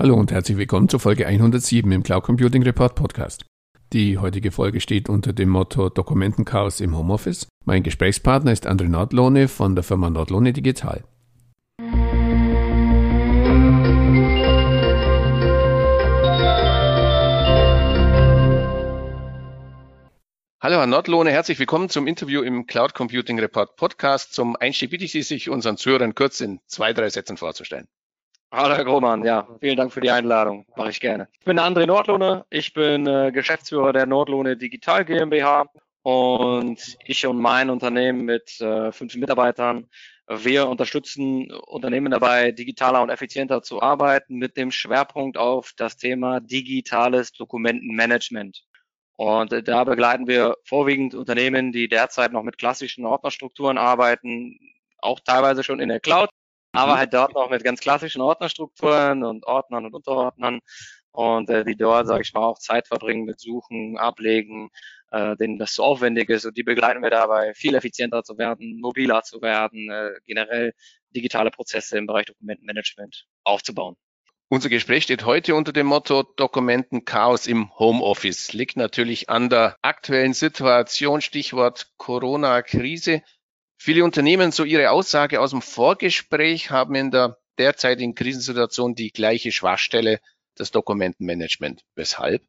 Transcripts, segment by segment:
Hallo und herzlich willkommen zur Folge 107 im Cloud Computing Report Podcast. Die heutige Folge steht unter dem Motto Dokumentenchaos im Homeoffice. Mein Gesprächspartner ist André Nordlohne von der Firma Nordlohne Digital. Hallo Herr Nordlohne, herzlich willkommen zum Interview im Cloud Computing Report Podcast. Zum Einstieg bitte ich Sie, sich unseren Zuhörern kurz in zwei, drei Sätzen vorzustellen. Hallo Herr Grohmann, ja, vielen Dank für die Einladung, mache ich gerne. Ich bin André Nordlohne, ich bin äh, Geschäftsführer der Nordlohne Digital GmbH und ich und mein Unternehmen mit äh, fünf Mitarbeitern, wir unterstützen Unternehmen dabei, digitaler und effizienter zu arbeiten mit dem Schwerpunkt auf das Thema digitales Dokumentenmanagement. Und äh, da begleiten wir vorwiegend Unternehmen, die derzeit noch mit klassischen Ordnerstrukturen arbeiten, auch teilweise schon in der Cloud aber mhm. halt dort noch mit ganz klassischen Ordnerstrukturen und Ordnern und Unterordnern und äh, die dort, sage ich mal, auch Zeit verbringen mit Suchen, Ablegen, äh, denen das zu aufwendig ist und die begleiten wir dabei, viel effizienter zu werden, mobiler zu werden, äh, generell digitale Prozesse im Bereich Dokumentenmanagement aufzubauen. Unser Gespräch steht heute unter dem Motto Dokumentenchaos im Homeoffice. Liegt natürlich an der aktuellen Situation, Stichwort Corona-Krise. Viele Unternehmen, so ihre Aussage aus dem Vorgespräch, haben in der derzeitigen Krisensituation die gleiche Schwachstelle, das Dokumentenmanagement. Weshalb?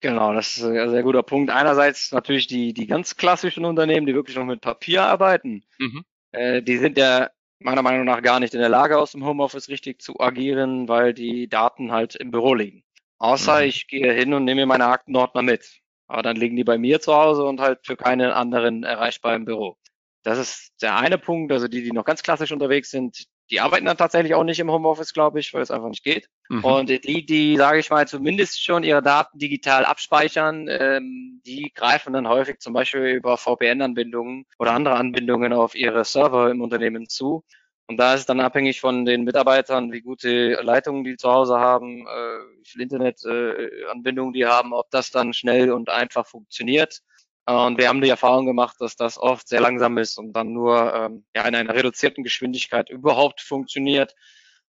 Genau, das ist ein sehr guter Punkt. Einerseits natürlich die, die ganz klassischen Unternehmen, die wirklich noch mit Papier arbeiten. Mhm. Äh, die sind ja meiner Meinung nach gar nicht in der Lage, aus dem Homeoffice richtig zu agieren, weil die Daten halt im Büro liegen. Außer mhm. ich gehe hin und nehme meine Aktenordner mit. Aber dann liegen die bei mir zu Hause und halt für keinen anderen erreichbar im Büro. Das ist der eine Punkt. Also die, die noch ganz klassisch unterwegs sind, die arbeiten dann tatsächlich auch nicht im Homeoffice, glaube ich, weil es einfach nicht geht. Mhm. Und die, die, sage ich mal, zumindest schon ihre Daten digital abspeichern, ähm, die greifen dann häufig zum Beispiel über VPN-Anbindungen oder andere Anbindungen auf ihre Server im Unternehmen zu. Und da ist es dann abhängig von den Mitarbeitern, wie gute Leitungen die zu Hause haben, äh, wie viel Internetanbindungen äh, die haben, ob das dann schnell und einfach funktioniert. Und wir haben die Erfahrung gemacht, dass das oft sehr langsam ist und dann nur ähm, ja, in einer reduzierten Geschwindigkeit überhaupt funktioniert.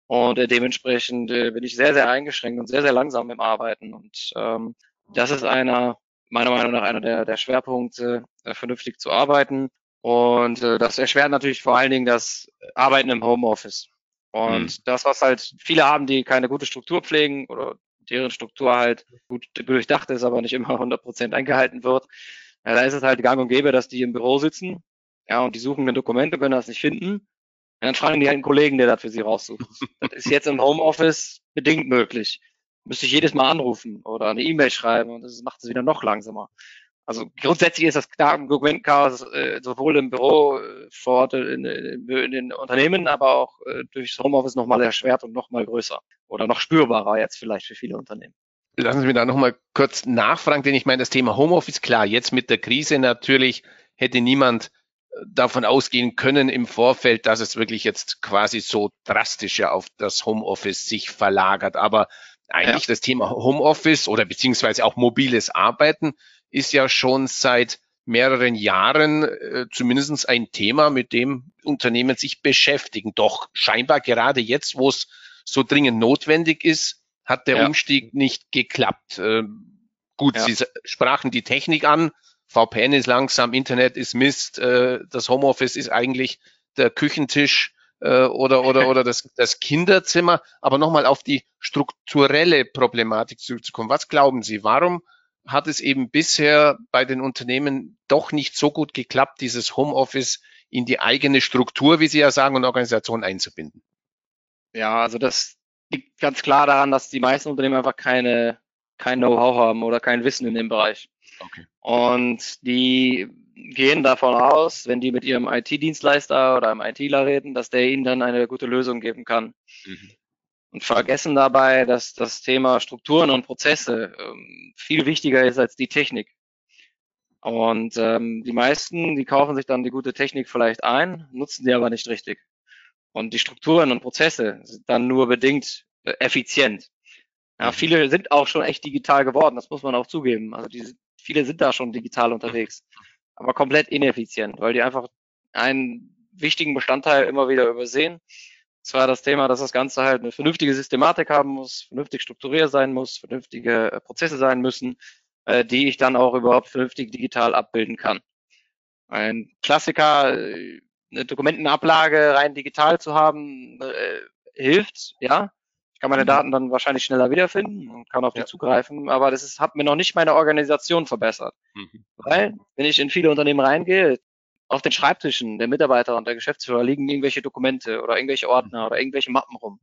Und äh, dementsprechend äh, bin ich sehr, sehr eingeschränkt und sehr, sehr langsam im Arbeiten. Und ähm, das ist einer, meiner Meinung nach, einer der, der Schwerpunkte, äh, vernünftig zu arbeiten. Und äh, das erschwert natürlich vor allen Dingen das Arbeiten im Homeoffice. Und mhm. das, was halt viele haben, die keine gute Struktur pflegen oder deren Struktur halt gut durchdacht ist, aber nicht immer 100 Prozent eingehalten wird, ja, da ist es halt gang und gäbe, dass die im Büro sitzen, ja, und die suchen ein Dokument und können das nicht finden. Ja, dann fragen die halt einen Kollegen, der das für sie raussucht. das ist jetzt im Homeoffice bedingt möglich. Müsste ich jedes Mal anrufen oder eine E-Mail schreiben und das macht es wieder noch langsamer. Also grundsätzlich ist das Dokumentchaos äh, sowohl im Büro äh, vor Ort in, in, in, den Unternehmen, aber auch äh, durchs Homeoffice nochmal erschwert und nochmal größer oder noch spürbarer jetzt vielleicht für viele Unternehmen. Lassen Sie mich da nochmal kurz nachfragen, denn ich meine, das Thema Homeoffice, klar, jetzt mit der Krise natürlich hätte niemand äh, davon ausgehen können im Vorfeld, dass es wirklich jetzt quasi so drastisch ja auf das Homeoffice sich verlagert. Aber eigentlich ja. das Thema Homeoffice oder beziehungsweise auch mobiles Arbeiten ist ja schon seit mehreren Jahren äh, zumindest ein Thema, mit dem Unternehmen sich beschäftigen. Doch scheinbar gerade jetzt, wo es so dringend notwendig ist, hat der ja. Umstieg nicht geklappt. Äh, gut, ja. Sie sprachen die Technik an. VPN ist langsam, Internet ist Mist, äh, das Homeoffice ist eigentlich der Küchentisch äh, oder, oder, oder das, das Kinderzimmer. Aber nochmal auf die strukturelle Problematik zurückzukommen. Was glauben Sie, warum hat es eben bisher bei den Unternehmen doch nicht so gut geklappt, dieses Homeoffice in die eigene Struktur, wie Sie ja sagen, und Organisation einzubinden? Ja, also das, liegt ganz klar daran, dass die meisten Unternehmen einfach keine, kein Know-how haben oder kein Wissen in dem Bereich. Okay. Und die gehen davon aus, wenn die mit ihrem IT-Dienstleister oder einem ITler reden, dass der ihnen dann eine gute Lösung geben kann. Mhm. Und vergessen dabei, dass das Thema Strukturen und Prozesse ähm, viel wichtiger ist als die Technik. Und ähm, die meisten, die kaufen sich dann die gute Technik vielleicht ein, nutzen die aber nicht richtig. Und die Strukturen und Prozesse sind dann nur bedingt äh, effizient. Ja, mhm. viele sind auch schon echt digital geworden, das muss man auch zugeben. Also die, viele sind da schon digital unterwegs, aber komplett ineffizient, weil die einfach einen wichtigen Bestandteil immer wieder übersehen. zwar das Thema, dass das Ganze halt eine vernünftige Systematik haben muss, vernünftig strukturiert sein muss, vernünftige äh, Prozesse sein müssen, äh, die ich dann auch überhaupt vernünftig digital abbilden kann. Ein Klassiker, äh, eine Dokumentenablage rein digital zu haben, äh, hilft, ja. Ich kann meine mhm. Daten dann wahrscheinlich schneller wiederfinden und kann auf die ja. zugreifen, aber das ist, hat mir noch nicht meine Organisation verbessert. Mhm. Weil, wenn ich in viele Unternehmen reingehe, auf den Schreibtischen der Mitarbeiter und der Geschäftsführer liegen irgendwelche Dokumente oder irgendwelche Ordner oder irgendwelche Mappen rum.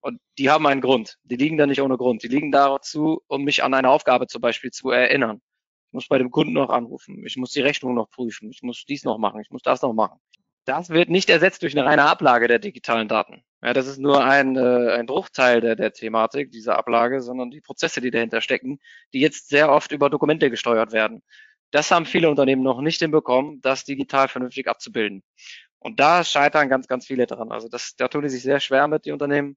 Und die haben einen Grund. Die liegen da nicht ohne Grund. Die liegen dazu, um mich an eine Aufgabe zum Beispiel zu erinnern. Ich muss bei dem Kunden noch anrufen. Ich muss die Rechnung noch prüfen. Ich muss dies noch machen. Ich muss das noch machen. Das wird nicht ersetzt durch eine reine Ablage der digitalen Daten. Ja, das ist nur ein, äh, ein Bruchteil der, der Thematik, dieser Ablage, sondern die Prozesse, die dahinter stecken, die jetzt sehr oft über Dokumente gesteuert werden. Das haben viele Unternehmen noch nicht hinbekommen, das digital vernünftig abzubilden. Und da scheitern ganz, ganz viele dran. Also das, da tun die sich sehr schwer mit, die Unternehmen,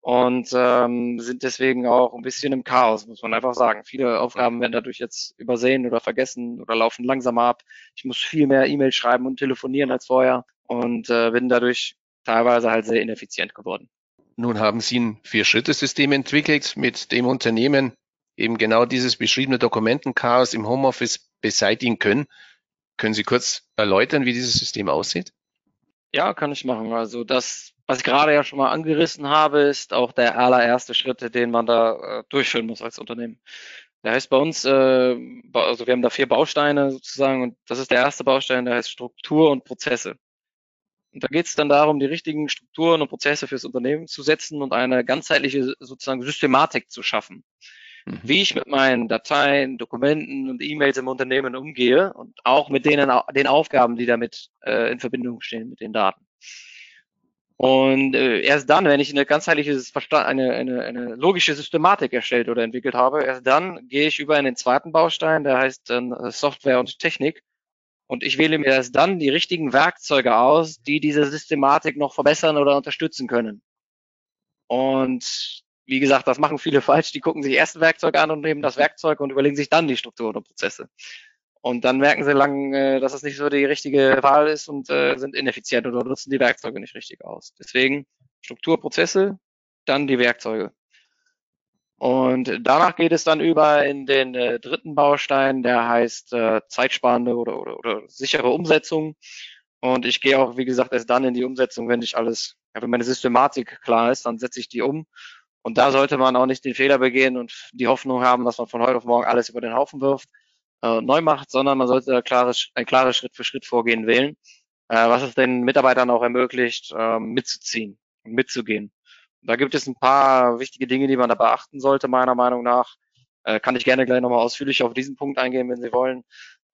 und ähm, sind deswegen auch ein bisschen im Chaos, muss man einfach sagen. Viele Aufgaben werden dadurch jetzt übersehen oder vergessen oder laufen langsamer ab. Ich muss viel mehr E-Mails schreiben und telefonieren als vorher und äh, bin dadurch teilweise halt sehr ineffizient geworden. Nun haben Sie ein Vier-Schritte-System entwickelt, mit dem Unternehmen eben genau dieses beschriebene Dokumentenchaos im Homeoffice beseitigen können. Können Sie kurz erläutern, wie dieses System aussieht? Ja, kann ich machen. Also das, was ich gerade ja schon mal angerissen habe, ist auch der allererste Schritt, den man da äh, durchführen muss als Unternehmen. Der heißt bei uns, äh, also wir haben da vier Bausteine sozusagen und das ist der erste Baustein, der heißt Struktur und Prozesse. Und da geht es dann darum, die richtigen Strukturen und Prozesse fürs Unternehmen zu setzen und eine ganzheitliche sozusagen Systematik zu schaffen. Mhm. Wie ich mit meinen Dateien, Dokumenten und E-Mails im Unternehmen umgehe und auch mit denen, den Aufgaben, die damit äh, in Verbindung stehen mit den Daten. Und äh, erst dann, wenn ich eine ganzheitliche, eine, eine, eine logische Systematik erstellt oder entwickelt habe, erst dann gehe ich über in den zweiten Baustein, der heißt äh, Software und Technik. Und ich wähle mir erst dann die richtigen Werkzeuge aus, die diese Systematik noch verbessern oder unterstützen können. Und wie gesagt, das machen viele falsch. Die gucken sich erst ein Werkzeug an und nehmen das Werkzeug und überlegen sich dann die Strukturen und Prozesse. Und dann merken sie lang, äh, dass es nicht so die richtige Wahl ist und äh, sind ineffizient oder nutzen die Werkzeuge nicht richtig aus. Deswegen Struktur, Prozesse, dann die Werkzeuge. Und danach geht es dann über in den äh, dritten Baustein, der heißt äh, zeitsparende oder, oder, oder sichere Umsetzung. Und ich gehe auch, wie gesagt, erst dann in die Umsetzung, wenn ich alles, wenn meine Systematik klar ist, dann setze ich die um und da sollte man auch nicht den Fehler begehen und die Hoffnung haben, dass man von heute auf morgen alles über den Haufen wirft, äh, neu macht, sondern man sollte ein klares, ein klares Schritt für Schritt Vorgehen wählen, äh, was es den Mitarbeitern auch ermöglicht, äh, mitzuziehen und mitzugehen. Da gibt es ein paar wichtige Dinge, die man da beachten sollte, meiner Meinung nach. Äh, kann ich gerne gleich nochmal ausführlich auf diesen Punkt eingehen, wenn Sie wollen,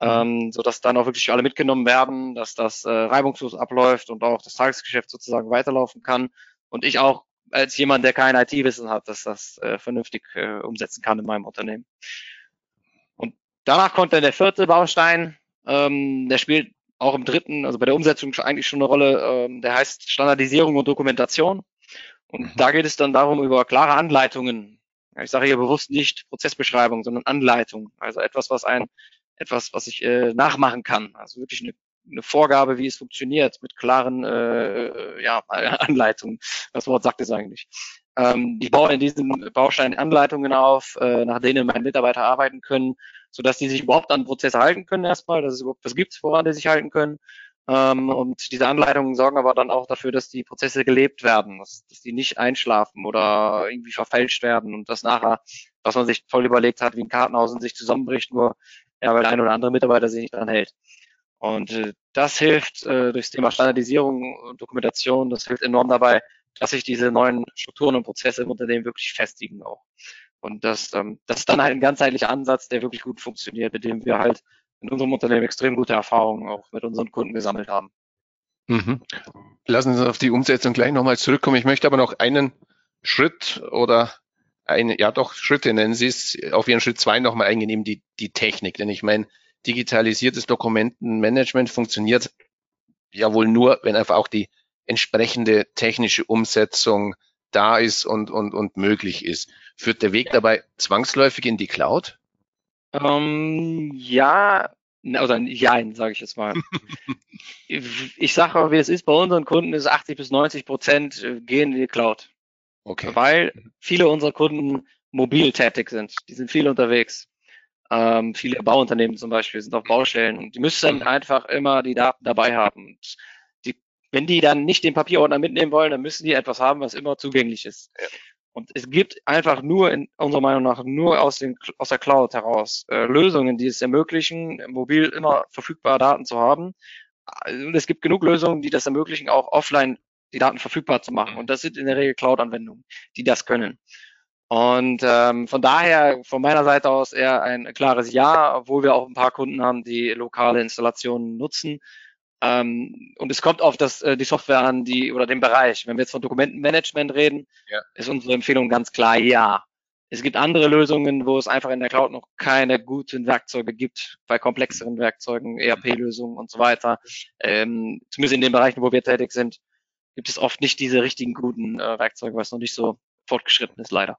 ähm, so dass dann auch wirklich alle mitgenommen werden, dass das äh, reibungslos abläuft und auch das Tagesgeschäft sozusagen weiterlaufen kann und ich auch als jemand, der kein IT-Wissen hat, dass das äh, vernünftig äh, umsetzen kann in meinem Unternehmen. Danach kommt dann der vierte Baustein, ähm, der spielt auch im dritten, also bei der Umsetzung eigentlich schon eine Rolle, ähm, der heißt Standardisierung und Dokumentation. Und mhm. da geht es dann darum, über klare Anleitungen. Ich sage hier bewusst nicht Prozessbeschreibung, sondern Anleitung. Also etwas, was ein, etwas, was ich äh, nachmachen kann. Also wirklich eine eine Vorgabe, wie es funktioniert, mit klaren äh, ja, Anleitungen. Das Wort sagt es eigentlich. Ähm, ich baue in diesem Baustein Anleitungen auf, äh, nach denen meine Mitarbeiter arbeiten können, sodass die sich überhaupt an Prozesse halten können erstmal, dass es überhaupt was gibt, woran die sich halten können. Ähm, und diese Anleitungen sorgen aber dann auch dafür, dass die Prozesse gelebt werden, dass, dass die nicht einschlafen oder irgendwie verfälscht werden und das nachher, was man sich voll überlegt hat, wie ein Kartenhaus in sich zusammenbricht, nur ja, weil der ein oder andere Mitarbeiter sich nicht dran hält. Und äh, das hilft äh, durchs Thema Standardisierung und Dokumentation, das hilft enorm dabei, dass sich diese neuen Strukturen und Prozesse im Unternehmen wirklich festigen auch. Und das, ähm, das ist dann halt ein ganzheitlicher Ansatz, der wirklich gut funktioniert, mit dem wir halt in unserem Unternehmen extrem gute Erfahrungen auch mit unseren Kunden gesammelt haben. Mhm. Lassen Sie uns auf die Umsetzung gleich nochmal zurückkommen. Ich möchte aber noch einen Schritt oder eine, ja doch, Schritte nennen Sie es, auf Ihren Schritt zwei nochmal eingehen, die, die Technik. Denn ich meine, digitalisiertes Dokumentenmanagement funktioniert ja wohl nur, wenn einfach auch die entsprechende technische Umsetzung da ist und, und, und möglich ist. Führt der Weg dabei zwangsläufig in die Cloud? Ähm, ja, oder Jein, sage ich jetzt mal. ich sage aber, wie es ist, bei unseren Kunden ist 80 bis 90 Prozent äh, gehen in die Cloud. Okay. Weil viele unserer Kunden mobil tätig sind. Die sind viel unterwegs. Ähm, viele Bauunternehmen zum Beispiel sind auf Baustellen und die müssen dann einfach immer die Daten dabei haben. Und die, wenn die dann nicht den Papierordner mitnehmen wollen, dann müssen die etwas haben, was immer zugänglich ist. Ja. Und es gibt einfach nur, in unserer Meinung nach, nur aus, den, aus der Cloud heraus äh, Lösungen, die es ermöglichen, mobil immer verfügbare Daten zu haben. Und es gibt genug Lösungen, die das ermöglichen, auch offline die Daten verfügbar zu machen. Und das sind in der Regel Cloud-Anwendungen, die das können. Und ähm, von daher von meiner Seite aus eher ein klares Ja, obwohl wir auch ein paar Kunden haben, die lokale Installationen nutzen. Ähm, und es kommt auf das, äh, die Software an, die oder den Bereich. Wenn wir jetzt von Dokumentenmanagement reden, ja. ist unsere Empfehlung ganz klar Ja. Es gibt andere Lösungen, wo es einfach in der Cloud noch keine guten Werkzeuge gibt, bei komplexeren Werkzeugen, ERP-Lösungen und so weiter. Ähm, zumindest in den Bereichen, wo wir tätig sind, gibt es oft nicht diese richtigen guten äh, Werkzeuge, was noch nicht so fortgeschritten ist, leider.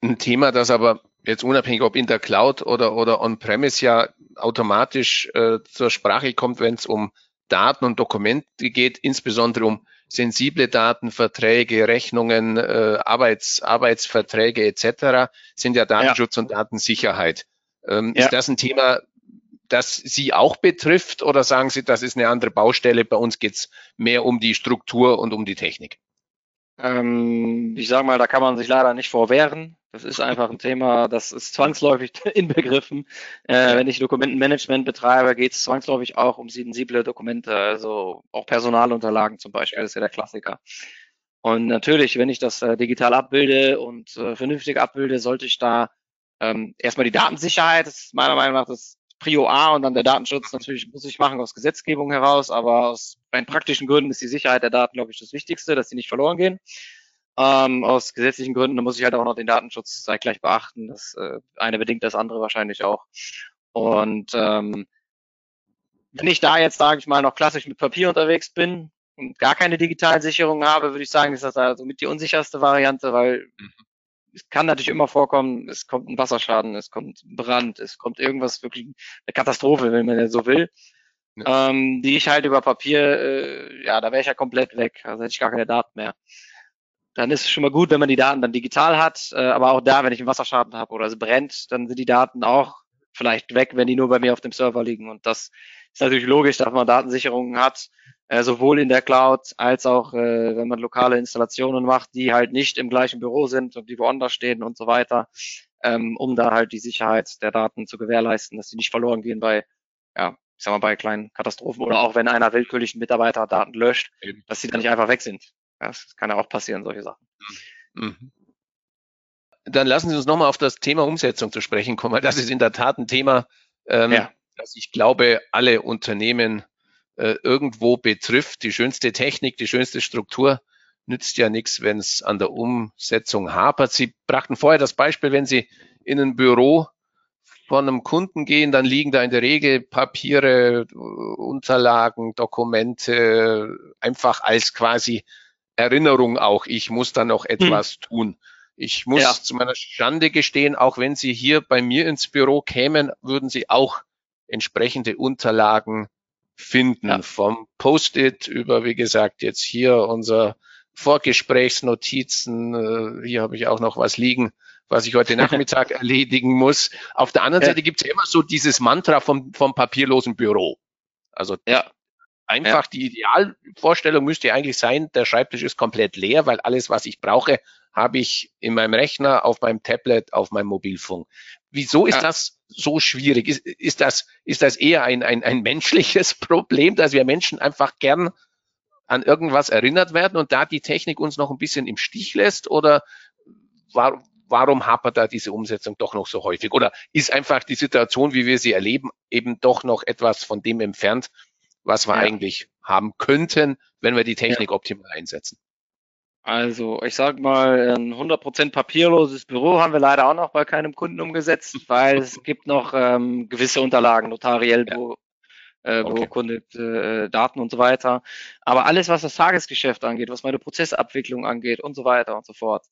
Ein Thema, das aber jetzt unabhängig ob in der Cloud oder, oder on-premise ja automatisch äh, zur Sprache kommt, wenn es um Daten und Dokumente geht, insbesondere um sensible Daten, Verträge, Rechnungen, äh, Arbeits, Arbeitsverträge etc., sind ja Datenschutz ja. und Datensicherheit. Ähm, ja. Ist das ein Thema, das Sie auch betrifft oder sagen Sie, das ist eine andere Baustelle? Bei uns geht es mehr um die Struktur und um die Technik. Ähm, ich sage mal, da kann man sich leider nicht vorwehren. Das ist einfach ein Thema, das ist zwangsläufig inbegriffen. Äh, wenn ich Dokumentenmanagement betreibe, geht es zwangsläufig auch um sensible Dokumente, also auch Personalunterlagen zum Beispiel, das ist ja der Klassiker. Und natürlich, wenn ich das äh, digital abbilde und äh, vernünftig abbilde, sollte ich da ähm, erstmal die Datensicherheit, das ist meiner Meinung nach das Prio A und dann der Datenschutz natürlich muss ich machen aus Gesetzgebung heraus, aber aus rein praktischen Gründen ist die Sicherheit der Daten, glaube ich, das Wichtigste, dass sie nicht verloren gehen. Ähm, aus gesetzlichen Gründen da muss ich halt auch noch den Datenschutz zeitgleich beachten. Das äh, eine bedingt das andere wahrscheinlich auch. Und ähm, wenn ich da jetzt, sage ich mal, noch klassisch mit Papier unterwegs bin und gar keine digitalen Sicherungen habe, würde ich sagen, ist das also mit die unsicherste Variante, weil mhm. es kann natürlich immer vorkommen, es kommt ein Wasserschaden, es kommt ein Brand, es kommt irgendwas wirklich eine Katastrophe, wenn man so will. Ja. Ähm, die ich halt über Papier, äh, ja, da wäre ich ja komplett weg. Also hätte ich gar keine Daten mehr dann ist es schon mal gut, wenn man die Daten dann digital hat. Äh, aber auch da, wenn ich einen Wasserschaden habe oder es brennt, dann sind die Daten auch vielleicht weg, wenn die nur bei mir auf dem Server liegen. Und das ist natürlich logisch, dass man Datensicherungen hat, äh, sowohl in der Cloud als auch, äh, wenn man lokale Installationen macht, die halt nicht im gleichen Büro sind und die woanders stehen und so weiter, ähm, um da halt die Sicherheit der Daten zu gewährleisten, dass sie nicht verloren gehen bei, ja, ich sag mal, bei kleinen Katastrophen oder auch wenn einer willkürlichen Mitarbeiter Daten löscht, dass sie dann nicht einfach weg sind. Das kann ja auch passieren, solche Sachen. Mhm. Dann lassen Sie uns nochmal auf das Thema Umsetzung zu sprechen kommen, weil das ist in der Tat ein Thema, ähm, ja. das ich glaube, alle Unternehmen äh, irgendwo betrifft. Die schönste Technik, die schönste Struktur nützt ja nichts, wenn es an der Umsetzung hapert. Sie brachten vorher das Beispiel, wenn Sie in ein Büro von einem Kunden gehen, dann liegen da in der Regel Papiere, Unterlagen, Dokumente einfach als quasi Erinnerung auch, ich muss da noch hm. etwas hm. tun. Ich muss ja. zu meiner Schande gestehen, auch wenn Sie hier bei mir ins Büro kämen, würden Sie auch entsprechende Unterlagen finden. Ja. Vom Post-it über, wie gesagt, jetzt hier unser Vorgesprächsnotizen. Äh, hier habe ich auch noch was liegen, was ich heute Nachmittag erledigen muss. Auf der anderen ja. Seite gibt es immer so dieses Mantra vom, vom papierlosen Büro. Also ja einfach ja. die Idealvorstellung müsste eigentlich sein, der Schreibtisch ist komplett leer, weil alles, was ich brauche, habe ich in meinem Rechner, auf meinem Tablet, auf meinem Mobilfunk. Wieso ist ja. das so schwierig? Ist, ist, das, ist das eher ein, ein, ein menschliches Problem, dass wir Menschen einfach gern an irgendwas erinnert werden und da die Technik uns noch ein bisschen im Stich lässt? Oder war, warum hapert da diese Umsetzung doch noch so häufig? Oder ist einfach die Situation, wie wir sie erleben, eben doch noch etwas von dem entfernt, was wir ja. eigentlich haben könnten, wenn wir die Technik ja. optimal einsetzen. Also, ich sag mal, ein 100% papierloses Büro haben wir leider auch noch bei keinem Kunden umgesetzt, weil es gibt noch ähm, gewisse Unterlagen, notariell, ja. wo, äh, okay. Kunde äh, Daten und so weiter. Aber alles, was das Tagesgeschäft angeht, was meine Prozessabwicklung angeht und so weiter und so fort,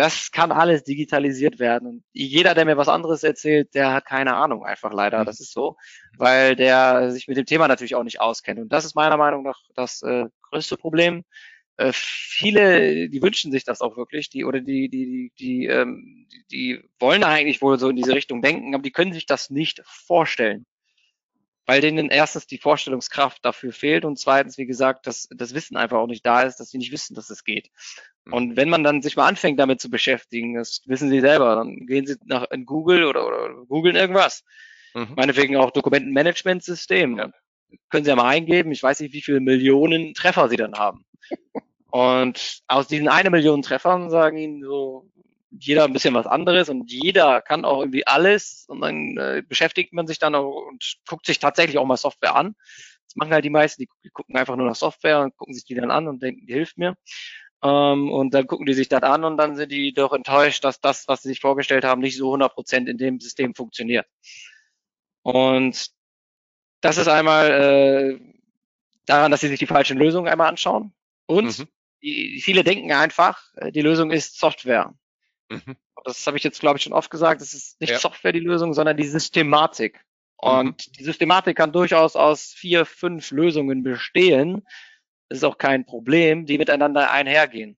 Das kann alles digitalisiert werden. Und jeder, der mir was anderes erzählt, der hat keine Ahnung, einfach leider. Mhm. Das ist so, weil der sich mit dem Thema natürlich auch nicht auskennt. Und das ist meiner Meinung nach das äh, größte Problem. Äh, viele, die wünschen sich das auch wirklich, die oder die, die, die, die, ähm, die, die wollen eigentlich wohl so in diese Richtung denken, aber die können sich das nicht vorstellen weil denen erstens die Vorstellungskraft dafür fehlt und zweitens, wie gesagt, dass das Wissen einfach auch nicht da ist, dass sie nicht wissen, dass es geht. Mhm. Und wenn man dann sich mal anfängt, damit zu beschäftigen, das wissen sie selber, dann gehen sie nach in Google oder, oder googeln irgendwas. Mhm. Meinetwegen auch Dokumentenmanagementsystem. Ja. Können sie ja mal eingeben. Ich weiß nicht, wie viele Millionen Treffer sie dann haben. Und aus diesen eine Million Treffern sagen ihnen so jeder ein bisschen was anderes und jeder kann auch irgendwie alles und dann äh, beschäftigt man sich dann auch und guckt sich tatsächlich auch mal Software an. Das machen halt die meisten, die gucken einfach nur nach Software und gucken sich die dann an und denken, die hilft mir. Ähm, und dann gucken die sich das an und dann sind die doch enttäuscht, dass das, was sie sich vorgestellt haben, nicht so 100 Prozent in dem System funktioniert. Und das ist einmal äh, daran, dass sie sich die falschen Lösungen einmal anschauen und mhm. die, viele denken einfach, äh, die Lösung ist Software. Mhm. Das habe ich jetzt, glaube ich, schon oft gesagt. Das ist nicht ja. Software die Lösung, sondern die Systematik. Und mhm. die Systematik kann durchaus aus vier, fünf Lösungen bestehen. Das ist auch kein Problem, die miteinander einhergehen.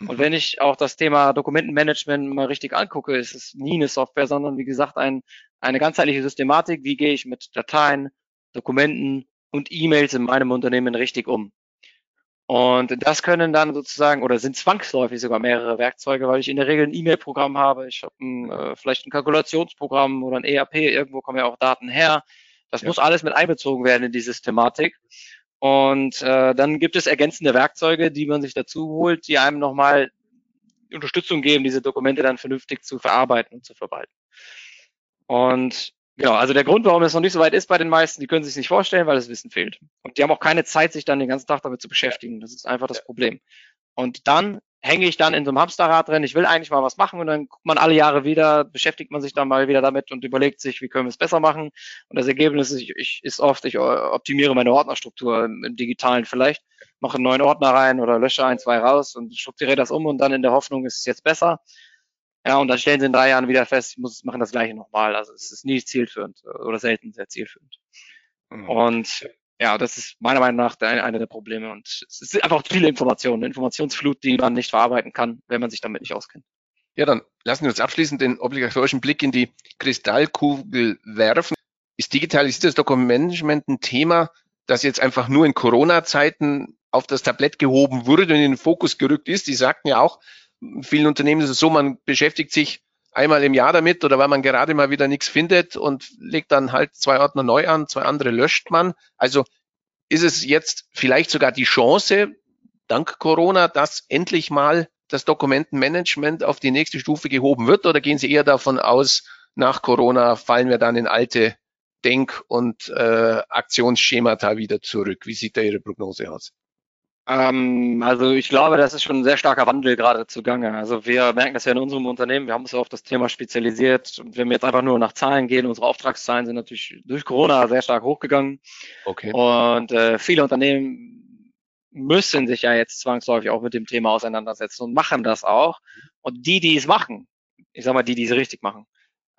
Mhm. Und wenn ich auch das Thema Dokumentenmanagement mal richtig angucke, ist es nie eine Software, sondern wie gesagt ein, eine ganzheitliche Systematik. Wie gehe ich mit Dateien, Dokumenten und E-Mails in meinem Unternehmen richtig um? Und das können dann sozusagen oder sind zwangsläufig sogar mehrere Werkzeuge, weil ich in der Regel ein E-Mail-Programm habe, ich habe ein, äh, vielleicht ein Kalkulationsprogramm oder ein ERP, irgendwo kommen ja auch Daten her. Das ja. muss alles mit einbezogen werden in die Systematik. Und äh, dann gibt es ergänzende Werkzeuge, die man sich dazu holt, die einem nochmal Unterstützung geben, diese Dokumente dann vernünftig zu verarbeiten und zu verwalten. Und Genau, also der Grund, warum es noch nicht so weit ist bei den meisten, die können sich nicht vorstellen, weil das Wissen fehlt. Und die haben auch keine Zeit, sich dann den ganzen Tag damit zu beschäftigen. Das ist einfach das Problem. Und dann hänge ich dann in so einem Hamsterrad drin, ich will eigentlich mal was machen und dann guckt man alle Jahre wieder, beschäftigt man sich dann mal wieder damit und überlegt sich, wie können wir es besser machen. Und das Ergebnis ist, ich, ist oft, ich optimiere meine Ordnerstruktur im, im Digitalen vielleicht, mache einen neuen Ordner rein oder lösche ein, zwei raus und strukturiere das um und dann in der Hoffnung, ist es jetzt besser. Ja, und dann stellen sie in drei Jahren wieder fest, ich muss machen das gleiche nochmal. Also es ist nie zielführend äh, oder selten sehr zielführend. Mhm. Und ja, das ist meiner Meinung nach der, eine der Probleme. Und es sind einfach viele Informationen, Informationsflut, die man nicht verarbeiten kann, wenn man sich damit nicht auskennt. Ja, dann lassen wir uns abschließend den obligatorischen Blick in die Kristallkugel werfen. Ist digitalisiertes Dokumentmanagement ein Thema, das jetzt einfach nur in Corona-Zeiten auf das Tablett gehoben wurde und in den Fokus gerückt ist? Die sagten ja auch, vielen Unternehmen ist es so, man beschäftigt sich einmal im Jahr damit oder weil man gerade mal wieder nichts findet und legt dann halt zwei Ordner neu an, zwei andere löscht man. Also ist es jetzt vielleicht sogar die Chance, dank Corona, dass endlich mal das Dokumentenmanagement auf die nächste Stufe gehoben wird oder gehen Sie eher davon aus, nach Corona fallen wir dann in alte Denk- und äh, Aktionsschemata wieder zurück? Wie sieht da Ihre Prognose aus? Ähm, also ich glaube, das ist schon ein sehr starker Wandel gerade zugange. Also wir merken das ja in unserem Unternehmen, wir haben uns ja auf das Thema spezialisiert. Und wenn wir jetzt einfach nur nach Zahlen gehen, unsere Auftragszahlen sind natürlich durch Corona sehr stark hochgegangen. Okay. Und äh, viele Unternehmen müssen sich ja jetzt zwangsläufig auch mit dem Thema auseinandersetzen und machen das auch. Und die, die es machen, ich sag mal, die, die es richtig machen,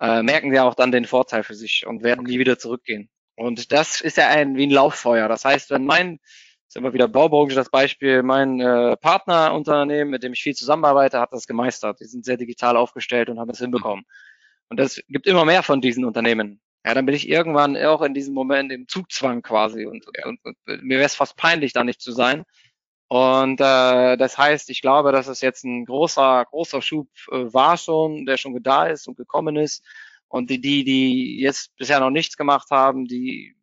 äh, merken ja auch dann den Vorteil für sich und werden nie wieder zurückgehen. Und das ist ja ein, wie ein Lauffeuer. Das heißt, wenn mein ist immer wieder Baubranche das Beispiel. Mein äh, Partnerunternehmen, mit dem ich viel zusammenarbeite, hat das gemeistert. Die sind sehr digital aufgestellt und haben es hinbekommen. Und es gibt immer mehr von diesen Unternehmen. Ja, dann bin ich irgendwann auch in diesem Moment im Zugzwang quasi und, und, und mir wäre es fast peinlich, da nicht zu sein. Und äh, das heißt, ich glaube, dass es jetzt ein großer, großer Schub äh, war schon, der schon da ist und gekommen ist. Und die, die, die jetzt bisher noch nichts gemacht haben, die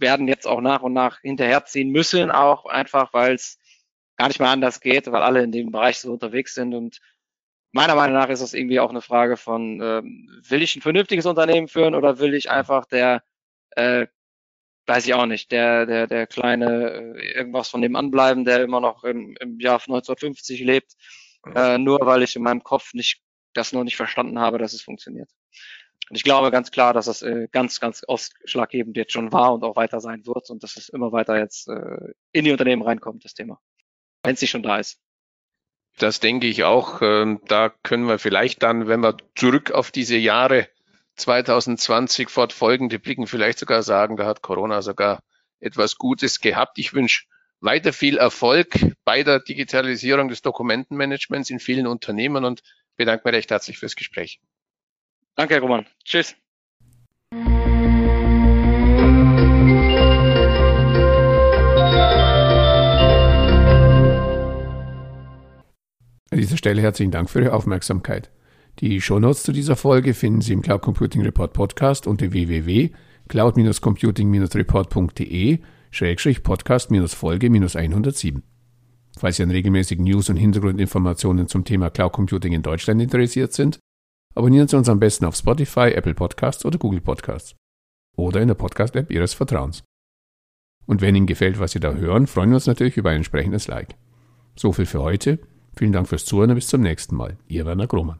werden jetzt auch nach und nach hinterherziehen müssen, auch einfach, weil es gar nicht mehr anders geht, weil alle in dem Bereich so unterwegs sind. Und meiner Meinung nach ist das irgendwie auch eine Frage von, ähm, will ich ein vernünftiges Unternehmen führen oder will ich einfach der, äh, weiß ich auch nicht, der, der, der kleine, äh, irgendwas von dem anbleiben, der immer noch im, im Jahr 1950 lebt, äh, nur weil ich in meinem Kopf nicht, das noch nicht verstanden habe, dass es funktioniert. Und ich glaube ganz klar, dass das äh, ganz, ganz ausschlaggebend jetzt schon war und auch weiter sein wird und dass es immer weiter jetzt äh, in die Unternehmen reinkommt, das Thema. Wenn es nicht schon da ist. Das denke ich auch. Ähm, da können wir vielleicht dann, wenn wir zurück auf diese Jahre 2020 fortfolgende blicken, vielleicht sogar sagen, da hat Corona sogar etwas Gutes gehabt. Ich wünsche weiter viel Erfolg bei der Digitalisierung des Dokumentenmanagements in vielen Unternehmen und bedanke mich recht herzlich fürs Gespräch. Danke, Roman. Tschüss. An dieser Stelle herzlichen Dank für Ihre Aufmerksamkeit. Die Shownotes zu dieser Folge finden Sie im Cloud Computing Report Podcast unter www.cloud-computing-report.de Podcast-Folge 107. Falls Sie an regelmäßigen News und Hintergrundinformationen zum Thema Cloud Computing in Deutschland interessiert sind, abonnieren Sie uns am besten auf Spotify, Apple Podcasts oder Google Podcasts oder in der Podcast-App Ihres Vertrauens. Und wenn Ihnen gefällt, was Sie da hören, freuen wir uns natürlich über ein entsprechendes Like. So viel für heute. Vielen Dank fürs Zuhören und bis zum nächsten Mal. Ihr Werner Grohmann.